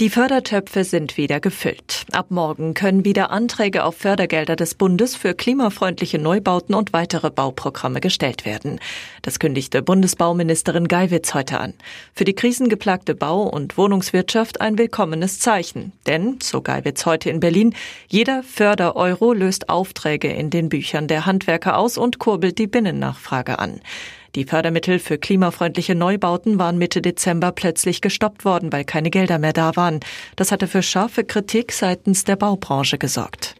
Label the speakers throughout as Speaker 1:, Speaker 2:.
Speaker 1: Die Fördertöpfe sind wieder gefüllt. Ab morgen können wieder Anträge auf Fördergelder des Bundes für klimafreundliche Neubauten und weitere Bauprogramme gestellt werden. Das kündigte Bundesbauministerin Geiwitz heute an. Für die krisengeplagte Bau- und Wohnungswirtschaft ein willkommenes Zeichen. Denn, so Geiwitz heute in Berlin, jeder Fördereuro löst Aufträge in den Büchern der Handwerker aus und kurbelt die Binnennachfrage an. Die Fördermittel für klimafreundliche Neubauten waren Mitte Dezember plötzlich gestoppt worden, weil keine Gelder mehr da waren. Das hatte für scharfe Kritik seitens der Baubranche gesorgt.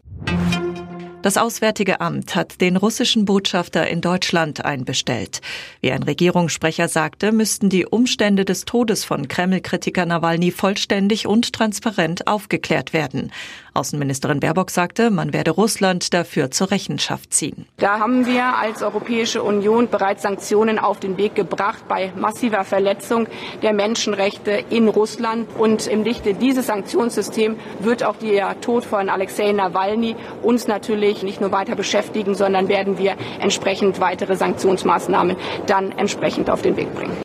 Speaker 1: Das Auswärtige Amt hat den russischen Botschafter in Deutschland einbestellt. Wie ein Regierungssprecher sagte, müssten die Umstände des Todes von Kreml-Kritiker Nawalny vollständig und transparent aufgeklärt werden. Außenministerin Baerbock sagte, man werde Russland dafür zur Rechenschaft ziehen.
Speaker 2: Da haben wir als Europäische Union bereits Sanktionen auf den Weg gebracht bei massiver Verletzung der Menschenrechte in Russland. Und im Lichte dieses Sanktionssystems wird auch der Tod von Alexei Nawalny uns natürlich natürlich nicht nur weiter beschäftigen, sondern werden wir entsprechend weitere Sanktionsmaßnahmen dann entsprechend auf den Weg bringen.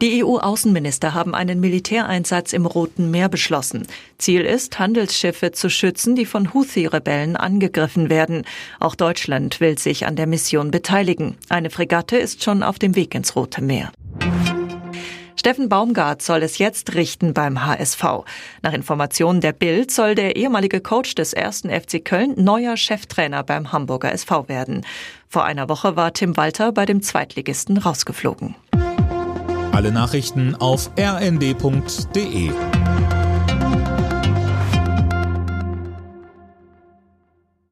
Speaker 1: Die EU-Außenminister haben einen Militäreinsatz im Roten Meer beschlossen. Ziel ist, Handelsschiffe zu schützen, die von Houthi-Rebellen angegriffen werden. Auch Deutschland will sich an der Mission beteiligen. Eine Fregatte ist schon auf dem Weg ins Rote Meer. Steffen Baumgart soll es jetzt richten beim HSV. Nach Informationen der Bild soll der ehemalige Coach des ersten FC Köln neuer Cheftrainer beim Hamburger SV werden. Vor einer Woche war Tim Walter bei dem Zweitligisten rausgeflogen.
Speaker 3: Alle Nachrichten auf rnd.de